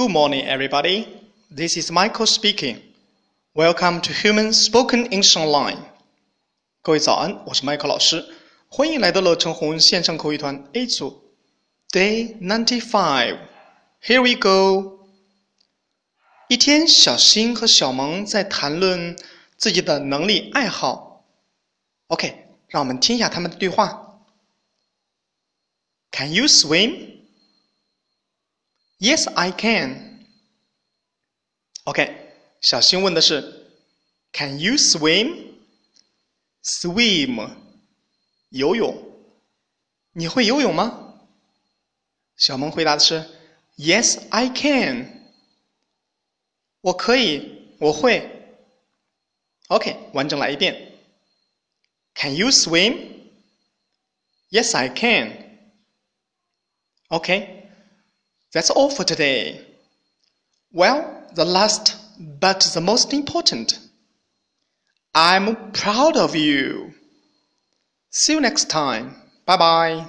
Good morning, everybody. This is Michael speaking. Welcome to Human Spoken English Online. 各位早安，我是 Michael 老师，欢迎来到乐成红线上口语团 A 组 Day ninety five. Here we go. 一天，小新和小萌在谈论自己的能力爱好。OK，让我们听一下他们的对话。Can you swim? Yes, I can. OK，小新问的是，Can you swim? Swim，游泳。你会游泳吗？小萌回答的是，Yes, I can. 我可以，我会。OK，完整来一遍。Can you swim? Yes, I can. OK。 That's all for today. Well, the last but the most important. I'm proud of you. See you next time. Bye bye.